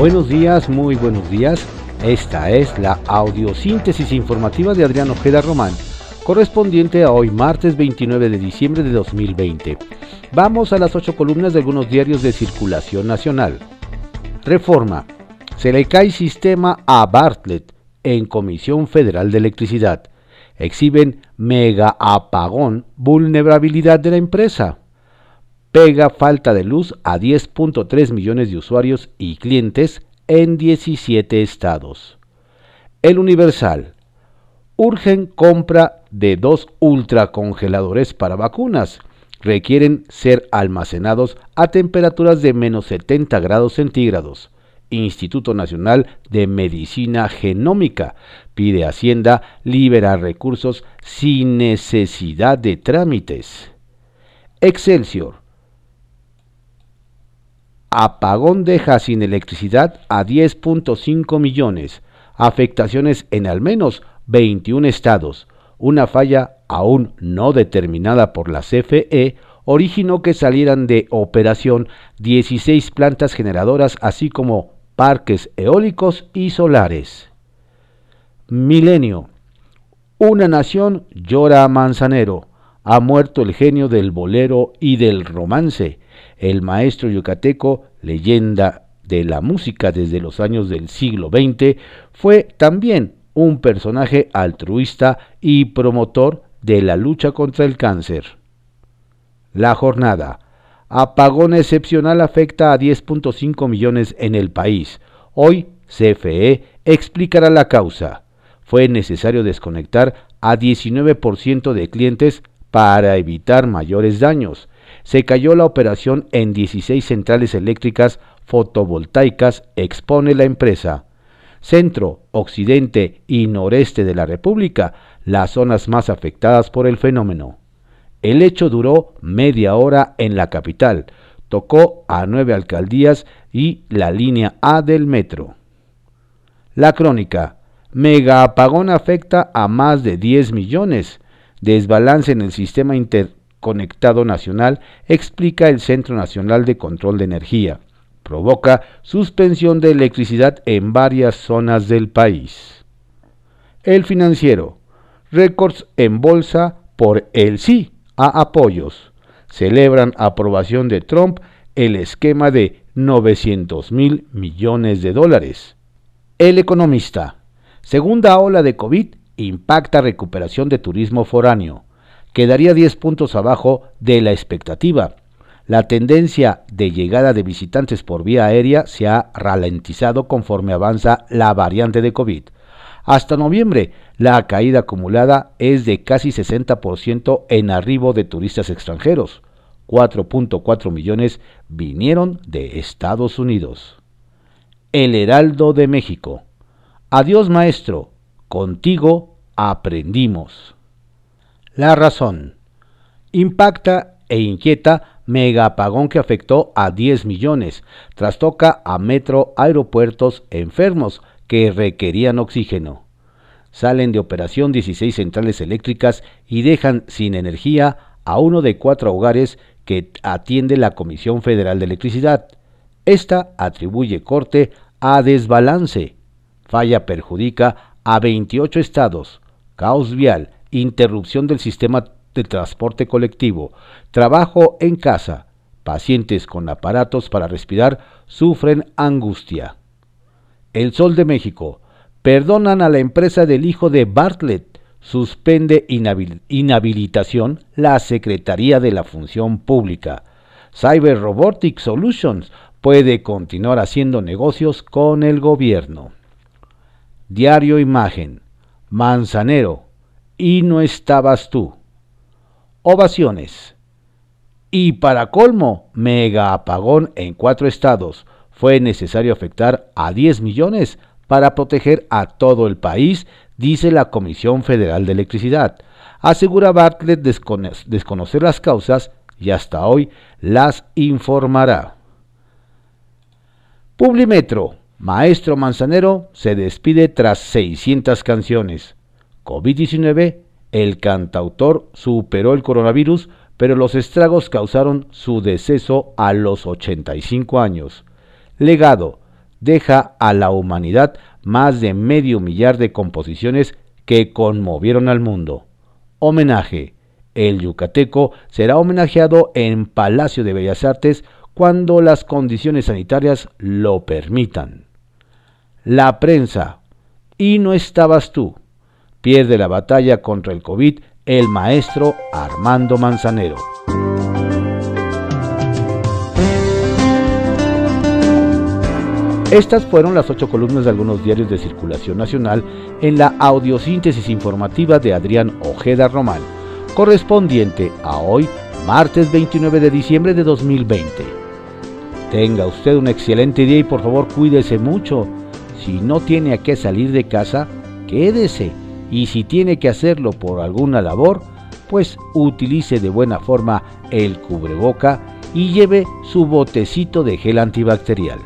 Buenos días, muy buenos días. Esta es la audiosíntesis informativa de Adrián Ojeda Román, correspondiente a hoy martes 29 de diciembre de 2020. Vamos a las ocho columnas de algunos diarios de circulación nacional. Reforma. Se le cae sistema a Bartlett en Comisión Federal de Electricidad. Exhiben mega apagón, vulnerabilidad de la empresa pega falta de luz a 10.3 millones de usuarios y clientes en 17 estados. El Universal. Urgen compra de dos ultracongeladores para vacunas. Requieren ser almacenados a temperaturas de menos 70 grados centígrados. Instituto Nacional de Medicina Genómica pide Hacienda liberar recursos sin necesidad de trámites. Excelsior Apagón deja sin electricidad a 10.5 millones, afectaciones en al menos 21 estados. Una falla aún no determinada por la CFE originó que salieran de operación 16 plantas generadoras así como parques eólicos y solares. Milenio. Una nación llora a Manzanero. Ha muerto el genio del bolero y del romance el maestro yucateco, leyenda de la música desde los años del siglo XX, fue también un personaje altruista y promotor de la lucha contra el cáncer. La jornada. Apagón excepcional afecta a 10.5 millones en el país. Hoy CFE explicará la causa. Fue necesario desconectar a 19% de clientes para evitar mayores daños se cayó la operación en 16 centrales eléctricas fotovoltaicas, expone la empresa. Centro, occidente y noreste de la República, las zonas más afectadas por el fenómeno. El hecho duró media hora en la capital, tocó a nueve alcaldías y la línea A del metro. La crónica. Mega apagón afecta a más de 10 millones. Desbalance en el sistema inter Conectado Nacional, explica el Centro Nacional de Control de Energía. Provoca suspensión de electricidad en varias zonas del país. El financiero. Récords en bolsa por el sí a apoyos. Celebran aprobación de Trump el esquema de 900 mil millones de dólares. El economista. Segunda ola de COVID impacta recuperación de turismo foráneo quedaría 10 puntos abajo de la expectativa. La tendencia de llegada de visitantes por vía aérea se ha ralentizado conforme avanza la variante de COVID. Hasta noviembre, la caída acumulada es de casi 60% en arribo de turistas extranjeros. 4.4 millones vinieron de Estados Unidos. El Heraldo de México. Adiós maestro, contigo aprendimos. La razón. Impacta e inquieta mega apagón que afectó a 10 millones. Trastoca a metro, aeropuertos, enfermos que requerían oxígeno. Salen de operación 16 centrales eléctricas y dejan sin energía a uno de cuatro hogares que atiende la Comisión Federal de Electricidad. Esta atribuye corte a desbalance. Falla perjudica a 28 estados. Caos vial interrupción del sistema de transporte colectivo, trabajo en casa, pacientes con aparatos para respirar sufren angustia. El Sol de México, perdonan a la empresa del hijo de Bartlett, suspende inhabilitación la Secretaría de la Función Pública. Cyber Robotic Solutions puede continuar haciendo negocios con el gobierno. Diario Imagen. Manzanero, y no estabas tú. Ovaciones. Y para colmo, mega apagón en cuatro estados. Fue necesario afectar a 10 millones para proteger a todo el país, dice la Comisión Federal de Electricidad. Asegura Bartlett desconocer las causas y hasta hoy las informará. Publimetro. Maestro Manzanero se despide tras 600 canciones. COVID-19, el cantautor superó el coronavirus, pero los estragos causaron su deceso a los 85 años. Legado, deja a la humanidad más de medio millar de composiciones que conmovieron al mundo. Homenaje. El yucateco será homenajeado en Palacio de Bellas Artes cuando las condiciones sanitarias lo permitan. La prensa. Y no estabas tú. Pierde la batalla contra el COVID el maestro Armando Manzanero. Estas fueron las ocho columnas de algunos diarios de circulación nacional en la audiosíntesis informativa de Adrián Ojeda Román, correspondiente a hoy, martes 29 de diciembre de 2020. Tenga usted un excelente día y por favor cuídese mucho. Si no tiene a qué salir de casa, quédese. Y si tiene que hacerlo por alguna labor, pues utilice de buena forma el cubreboca y lleve su botecito de gel antibacterial.